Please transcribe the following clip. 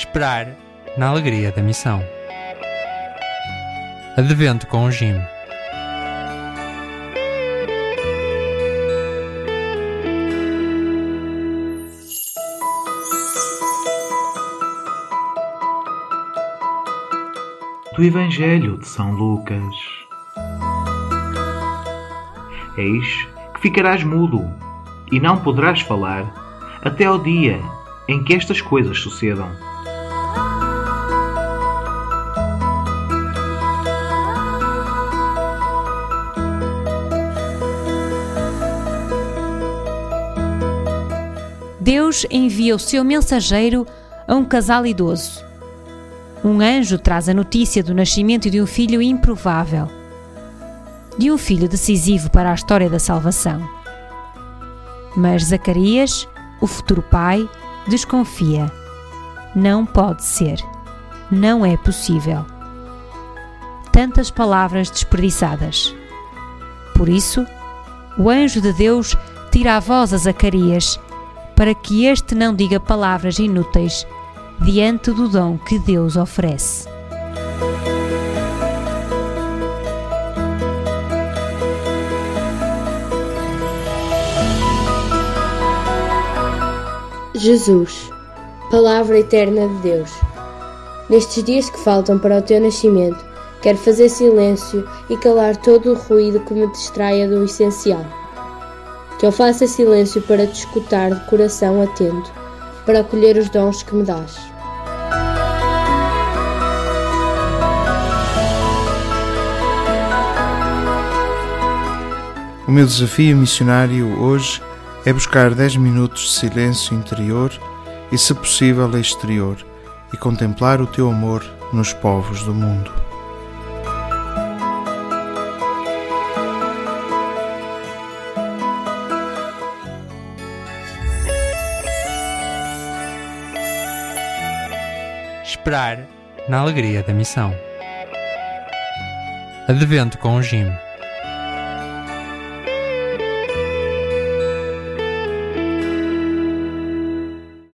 Esperar na alegria da missão. Advento com o Jim. Do Evangelho de São Lucas. Eis que ficarás mudo e não poderás falar até ao dia em que estas coisas sucedam. Deus envia o seu mensageiro a um casal idoso. Um anjo traz a notícia do nascimento de um filho improvável, de um filho decisivo para a história da salvação. Mas Zacarias, o futuro pai, desconfia. Não pode ser. Não é possível. Tantas palavras desperdiçadas. Por isso, o anjo de Deus tira a voz a Zacarias para que este não diga palavras inúteis diante do dom que Deus oferece. Jesus, Palavra Eterna de Deus. Nestes dias que faltam para o teu nascimento, quero fazer silêncio e calar todo o ruído que me distraia do essencial. Que eu faça silêncio para te escutar de coração atento, para acolher os dons que me dás. O meu desafio missionário hoje é buscar 10 minutos de silêncio interior e, se possível, exterior, e contemplar o teu amor nos povos do mundo. Esperar na alegria da missão. Advento com o Jim.